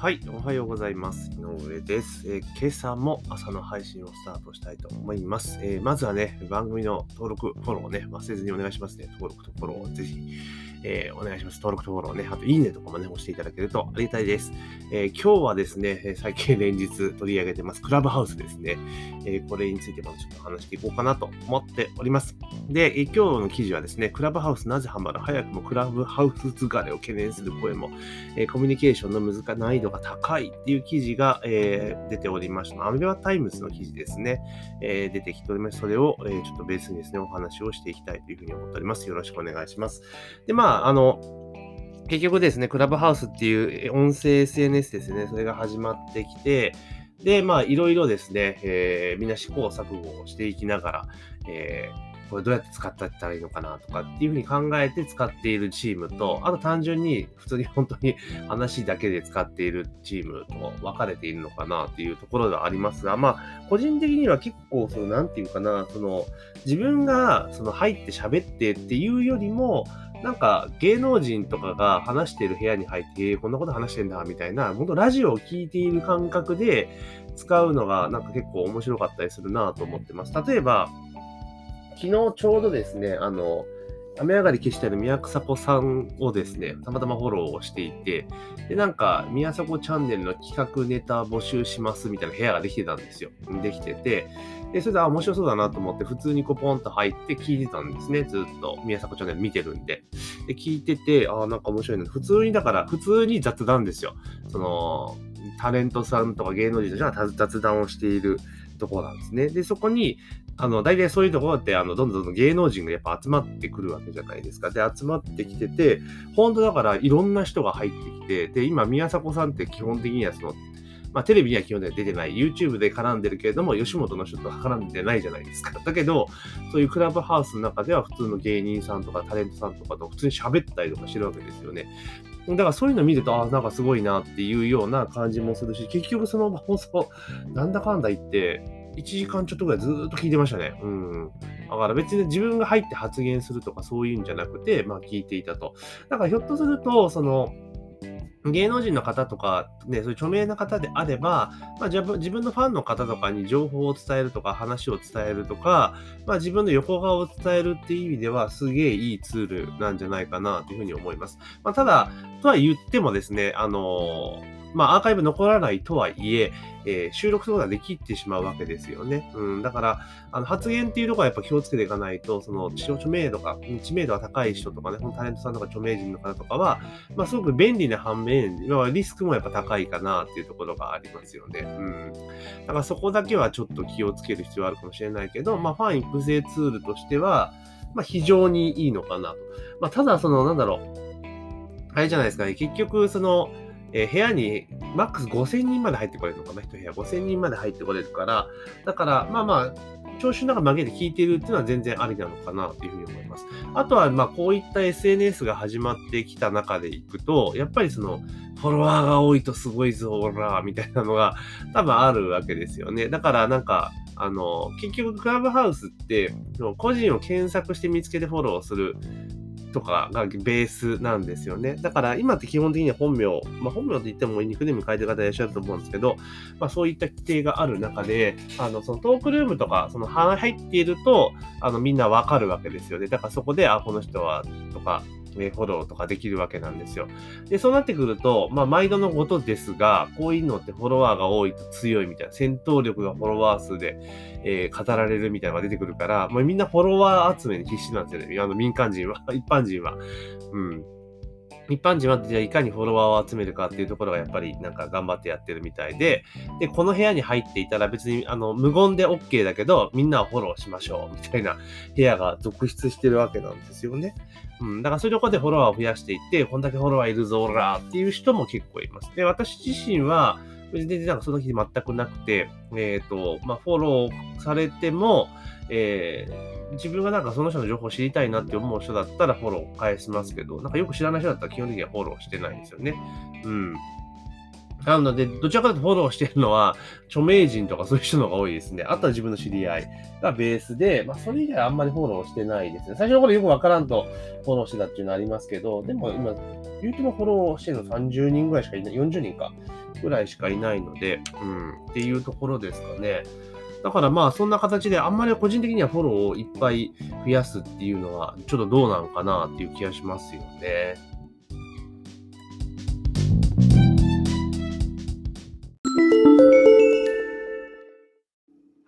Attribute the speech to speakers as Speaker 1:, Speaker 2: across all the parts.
Speaker 1: はい、おはようございます。井上です、えー今朝も朝の配信をスタートしたいと思います。えーまずはね、番組の登録、フォローをね、忘れずにお願いしますね。登録とフォローをぜひ、えーお願いします。登録とフォローね、あといいねとかもね、押していただけるとありがたいです。えー今日はですね、最近連日取り上げてます、クラブハウスですね。えーこれについてまたちょっと話していこうかなと思っております。で、え今日の記事はですね、クラブハウスなぜハマる早くもクラブハウス疲れを懸念する声もえーコミュニケーションの難難易度が高いっていう記事が、えー出ておりました。アメリカタイムズの記事ですね、えー出てきております。それを、えーちょっとベースにですね、お話をしていきたいというふうに思っております。よろしくお願いします。で、まあ、あの、結局ですね、クラブハウスっていう音声 SNS ですね、それが始まってきて、で、まあ、いろいろですね、えーみんな試行錯誤をしていきながら、えーこれどうやって使ってったらいいのかなとかっていうふうに考えて使っているチームと、あと単純に普通に本当に話だけで使っているチームと分かれているのかなっていうところがありますが、まあ、個人的には結構、その、なんていうかな、その、自分がその入って喋ってっていうよりも、なんか芸能人とかが話してる部屋に入って、こんなこと話してんだみたいな、本当ラジオを聞いている感覚で使うのがなんか結構面白かったりするなと思ってます。例えば、昨日ちょうどですね、あの、雨上がり消してある宮迫さんをですね、たまたまフォローをしていて、で、なんか、宮迫チャンネルの企画ネタ募集しますみたいな部屋ができてたんですよ。できてて、で、それで、あ、面白そうだなと思って、普通にこうポンと入って聞いてたんですね。ずっと、宮迫チャンネル見てるんで。で、聞いてて、あ、なんか面白いな。普通に、だから、普通に雑談ですよ。その、タレントさんとか芸能人たちが雑談をしているところなんですね。で、そこに、あの、大体そういうところって、あの、どんどんどん芸能人がやっぱ集まってくるわけじゃないですか。で、集まってきてて、本当だからいろんな人が入ってきて、で、今、宮迫さんって基本的にはその、まあ、テレビには基本的には出てない、YouTube で絡んでるけれども、吉本の人とは絡んでないじゃないですか。だけど、そういうクラブハウスの中では普通の芸人さんとかタレントさんとかと普通に喋ったりとかしてるわけですよね。だからそういうの見ると、ああなんかすごいなっていうような感じもするし、結局その放送、なんだかんだ言って、1時間ちょっとぐらいずっと聞いてましたね。うん。だから別に自分が入って発言するとかそういうんじゃなくて、まあ聞いていたと。だからひょっとすると、その、芸能人の方とか、ね、そういう著名な方であれば、まあ、自分自分のファンの方とかに情報を伝えるとか、話を伝えるとか、まあ、自分の横顔を伝えるっていう意味では、すげえいいツールなんじゃないかなというふうに思います。まあ、ただ、とは言ってもですね、あのーまあ、アーカイブ残らないとはいえ、えー収録することができてしまうわけですよね。うん、だから、あの発言っていうところはやっぱ気をつけていかないと、その知著名度が、知名度が高い人とかね、このタレントさんとか著名人の方とかは、まあ、すごく便利な反面、まあリスクもやっぱ高いかなっていうところがありますよね。うん。だからそこだけはちょっと気をつける必要あるかもしれないけど、まあ、ファン育成ツールとしては、まあ、非常にいいのかなと。まあ、ただ、その、なんだろう。あれじゃないですかね。結局、その、えー部屋にマックス5000人まで入ってこれるのかな、一部屋5000人まで入ってこれるから、だから、まあまあ、聴衆の中紛れて聞いてるっていうのは全然ありなのかなというふうに思います。あとは、まあ、こういった SNS が始まってきた中でいくと、やっぱりその、フォロワーが多いとすごいぞ、オラーみたいなのが多分あるわけですよね。だから、なんか、あの、結局、クラブハウスって、個人を検索して見つけてフォローするとかがベースなんですよね。だから今って基本的には本名、まあ、本名って言ってもニックネーム変えてる方いらっしゃると思うんですけど、まあ、そういった規定がある中で、あのそのトークルームとか、その入っていると、あのみんなわかるわけですよね。だからそこで、あ、この人は、とか、ねフォローとかできるわけなんですよ。で、そうなってくると、まあ、毎度のことですが、こういうのってフォロワーが多いと強いみたいな、戦闘力がフォロワー数で、えー語られるみたいなのが出てくるから、まあ、みんなフォロワー集めに必死なんですよね。あの民間人は、一般人は。うん。一般人はじゃあいかにフォロワーを集めるかっていうところがやっぱりなんか頑張ってやってるみたいで、で、この部屋に入っていたら別にあの無言で OK だけど、みんなをフォローしましょうみたいな部屋が続出してるわけなんですよね。うん。だからそういうところでフォロワーを増やしていって、こんだけフォロワーいるぞーらーっていう人も結構います。で、私自身は、別に全然なんかその日全くなくて、えっ、と、まあ、フォローされても、えー自分がなんかその人の情報を知りたいなって思う人だったらフォロー返しますけど、なんかよく知らない人だったら基本的にはフォローしてないんですよね。うん。なので、どちらかというとフォローしてるのは、著名人とかそういう人の方が多いですね。あとは自分の知り合いがベースで、まあ、それ以外あんまりフォローしてないですね。最初の頃よくわからんとフォローしてたっていうのありますけど、でも今、YouTube フォローしてるの30人ぐらいしかいない、40人か、ぐらいしかいないので、うん、っていうところですかね。だからまあそんな形であんまり個人的にはフォローをいっぱい増やすっていうのはちょっとどうなのかなっていう気がしますよね。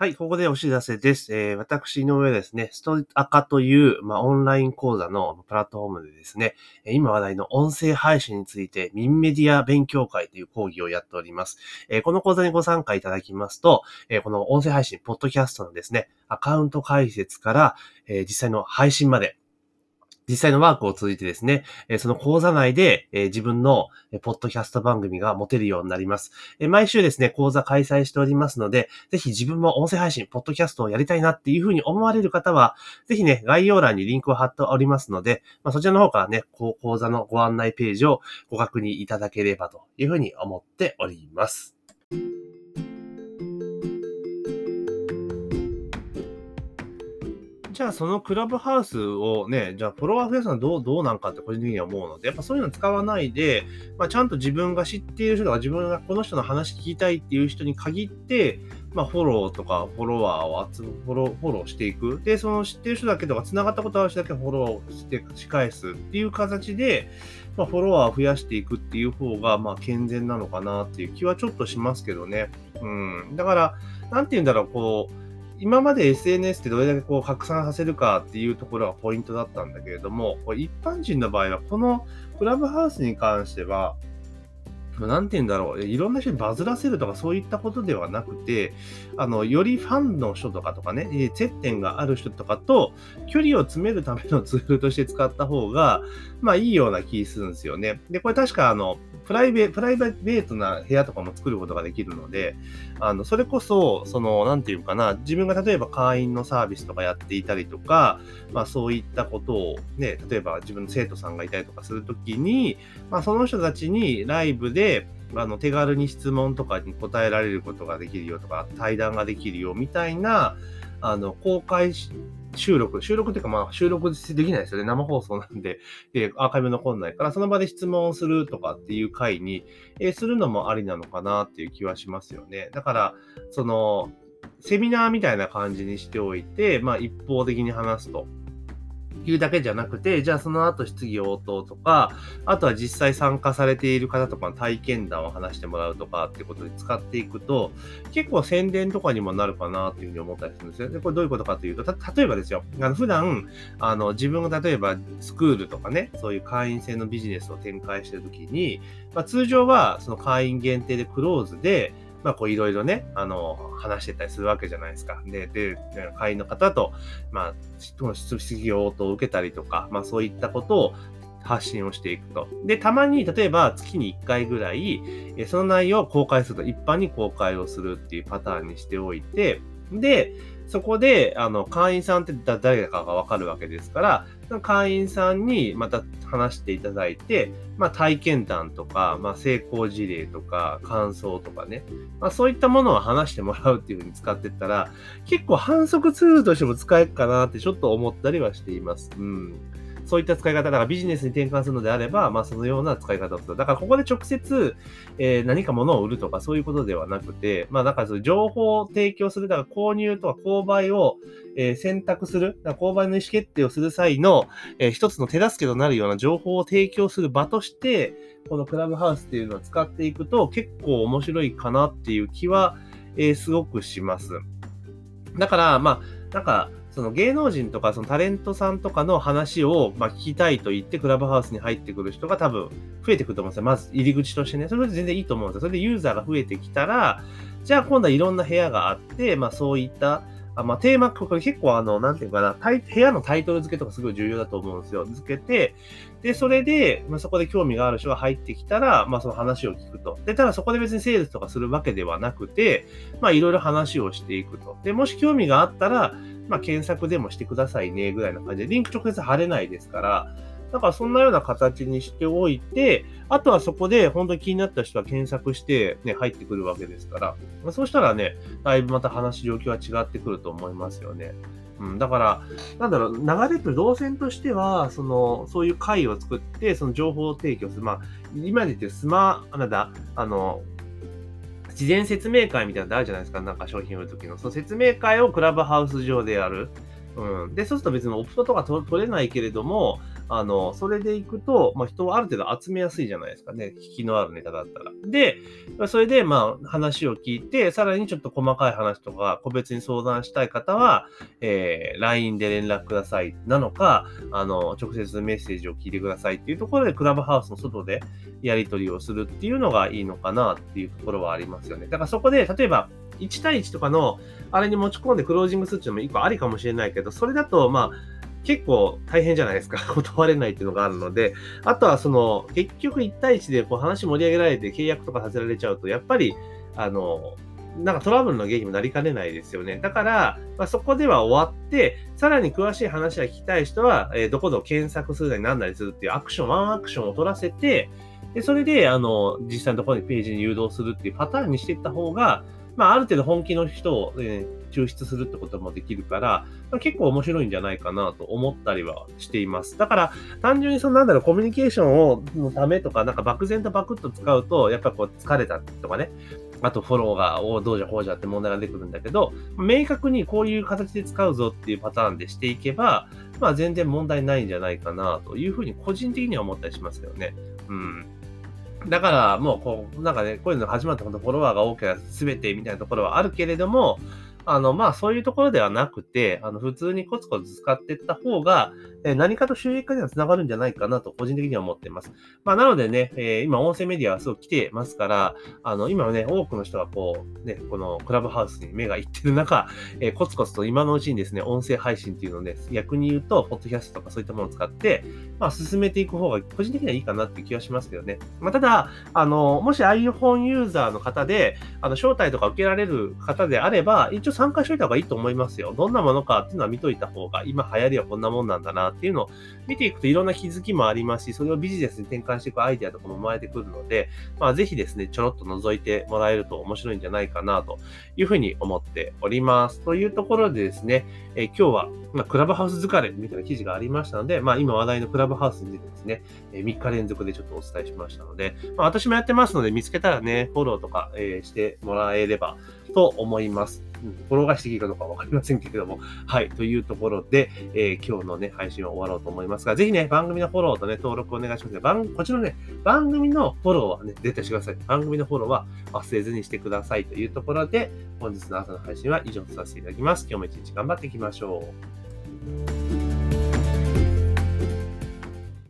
Speaker 1: はい、ここでお知らせです。えー、私の上ですね、ストアカという、まあ、オンライン講座のプラットフォームでですね、今話題の音声配信について、ミンメディア勉強会という講義をやっております。えー、この講座にご参加いただきますと、えー、この音声配信、ポッドキャストのですね、アカウント解説から、え実際の配信まで、実際のワークを通じてですね、その講座内で自分のポッドキャスト番組が持てるようになります。毎週ですね、講座開催しておりますので、ぜひ自分も音声配信、ポッドキャストをやりたいなっていうふうに思われる方は、ぜひね、概要欄にリンクを貼っておりますので、まあ、そちらの方からね、講座のご案内ページをご確認いただければというふうに思っております。じゃあそのクラブハウスをね、じゃあフォロワー増やすのはどう、どうなんかって個人的には思うので、やっぱそういうの使わないで、まあ、ちゃんと自分が知っている人とか自分がこの人の話聞きたいっていう人に限って、まあ、フォローとかフォロワーを集フォロー、フォローしていく。で、その知ってる人だけとか、繋がったことある人だけフォローして仕返すっていう形で、まあ、フォロワーを増やしていくっていう方が、まあ、健全なのかなっていう気はちょっとしますけどね。うん。だから、なんて言うんだろう、こう、今まで SNS ってどれだけこう拡散させるかっていうところがポイントだったんだけれども、これ一般人の場合は、このクラブハウスに関しては、なんて言うんだろう、いろんな人にバズらせるとかそういったことではなくて、あの、よりファンの人とかとかね、接点がある人とかと距離を詰めるためのツールとして使った方が、まあいいような気するんですよね。で、これ確かあの、プライベプライベートな部屋とかも作ることができるので、あの、それこそ、その、なんていうかな、自分が例えば会員のサービスとかやっていたりとか、まあそういったことをね、例えば自分の生徒さんがいたりとかするときに、まあその人たちにライブで、あの、手軽に質問とかに答えられることができるよとか、対談ができるよみたいな、あの、公開収録、収録っていうかまあ収録できないですよね。生放送なんで、えアーカイブ残んないから、その場で質問をするとかっていう回に、えー、するのもありなのかなっていう気はしますよね。だから、その、セミナーみたいな感じにしておいて、まあ一方的に話すと。いうだけじゃなくて、じゃあその後質疑応答とか、あとは実際参加されている方とかの体験談を話してもらうとかってことで使っていくと、結構宣伝とかにもなるかなっていうふうに思ったりするんですよ。で、これどういうことかというと、例えばですよ、あの普段、あの自分が例えばスクールとかね、そういう会員制のビジネスを展開してるときに、まあ、通常はその会員限定でクローズで、まあ、こういろいろね、あの、話してたりするわけじゃないですか。で、で、会員の方と、まあ、質疑応答を受けたりとか、まあ、そういったことを発信をしていくと。で、たまに、例えば月に1回ぐらい、その内容を公開すると、一般に公開をするっていうパターンにしておいて、で、そこで、あの、会員さんって誰かがわかるわけですから、会員さんにまた話していただいて、まあ、体験談とか、まあ、成功事例とか、感想とかね、まあ、そういったものを話してもらうっていうふうに使ってったら、結構反則ツールとしても使えるかなってちょっと思ったりはしています。うん。そういった使い方、だからビジネスに転換するのであれば、まあそのような使い方をする。だからここで直接、えー、何か物を売るとかそういうことではなくて、まあだからその情報を提供する、だから購入とか購買を、えー、選択する、だから購買の意思決定をする際の、えー、一つの手助けとなるような情報を提供する場として、このクラブハウスっていうのを使っていくと結構面白いかなっていう気は、えー、すごくします。だから、まあ、なんか、その芸能人とかそのタレントさんとかの話をまあ聞きたいと言ってクラブハウスに入ってくる人が多分増えてくると思うんですよ。まず入り口としてね。それで全然いいと思うんですよ。それでユーザーが増えてきたら、じゃあ今度はいろんな部屋があって、まあそういったあまあ、テーマ、これ結構あの、なんていうかな、部屋のタイトル付けとかすごい重要だと思うんですよ。付けて、で、それで、まあ、そこで興味がある人が入ってきたら、まあ、その話を聞くと。で、ただそこで別にセールスとかするわけではなくて、まあ、いろいろ話をしていくと。で、もし興味があったら、まあ、検索でもしてくださいね、ぐらいな感じで、リンク直接貼れないですから、だからそんなような形にしておいて、あとはそこで本当に気になった人は検索してね、入ってくるわけですからま、そうしたらね、だいぶまた話状況は違ってくると思いますよね。うん、だから、なんだろう、流れと動線としては、その、そういう会を作って、その情報を提供する。まあ、今で言ってスマ、なんだ、あの、事前説明会みたいなのあるじゃないですか。なんか商品売るときの。その説明会をクラブハウス上でやる。うん。で、そうすると別にオプトとか取れないけれども、あの、それで行くと、まあ、人をある程度集めやすいじゃないですかね。引きのあるネタだったら。で、それで、まあ、話を聞いて、さらにちょっと細かい話とか、個別に相談したい方は、えー、LINE で連絡くださいなのか、あの、直接メッセージを聞いてくださいっていうところで、クラブハウスの外でやり取りをするっていうのがいいのかなっていうところはありますよね。だからそこで、例えば、1対1とかの、あれに持ち込んでクロージングするっていうのも1個ありかもしれないけど、それだと、まあ、結構大変じゃないですか。断れないっていうのがあるので、あとはその、結局1対1でこう話盛り上げられて契約とかさせられちゃうと、やっぱり、あの、なんかトラブルの原因にもなりかねないですよね。だから、まあ、そこでは終わって、さらに詳しい話が聞きたい人は、えー、どこぞ検索するなり何なりするっていうアクション、ワンアクションを取らせて、で、それで、あの、実際のところにページに誘導するっていうパターンにしていった方が、まあ、ある程度本気の人を、えー、抽出するってこともできるから、結構面白いんじゃないかなと思ったりはしています。だから、単純にそのなんだろう、コミュニケーションをのためとか、なんか漠然とバクッと使うと、やっぱこう疲れたとかね、あとフォローが、おどうじゃこうじゃって問題が出てくるんだけど、明確にこういう形で使うぞっていうパターンでしていけば、まあ全然問題ないんじゃないかなというふうに個人的には思ったりしますよね。うん。だから、もう、こう、なんかね、こういうのが始まった本当フォロワーが多ければ全てみたいなところはあるけれども、あの、まあ、そういうところではなくて、あの、普通にコツコツ使っていった方が、え何かと収益化には繋がるんじゃないかなと、個人的には思っています。まあ、なのでね、えー、今、音声メディアはすごく来てますから、あの、今はね、多くの人がこう、ね、このクラブハウスに目がいってる中、えー、コツコツと今のうちにですね、音声配信っていうのをね、逆に言うと、ポッドキャストとかそういったものを使って、まあ、進めていく方が、個人的にはいいかなって気はしますけどね。まあ、ただ、あの、もし iPhone ユーザーの方で、あの、招待とか受けられる方であれば、一応参加しといた方がいいと思いますよ。どんなものかっていうのは見といた方が、今流行りはこんなもんなんだなっていうのを見ていくといろんな気づきもありますし、それをビジネスに転換していくアイデアとかも生まれてくるので、まあ、ぜひですね、ちょろっと覗いてもらえると面白いんじゃないかなというふうに思っております。というところでですね、えー、今日は、ま、クラブハウス疲れみたいな記事がありましたので、まあ、今話題のクラブハウスについてですね、えー、3日連続でちょっとお伝えしましたので、まあ、私もやってますので、見つけたらね、フォローとか、えー、してもらえればと思います。転がしていいかどうかわかりませんけれども、はい、というところで、えー、今日のね、配信は終わろうと思いますが、ぜひね、番組のフォローとね、登録お願いします。番こちらね、番組のフォローはね、絶対してください。番組のフォローは忘れずにしてくださいというところで、本日の朝の配信は以上とさせていただきます。今日も一日頑張っていきましょう。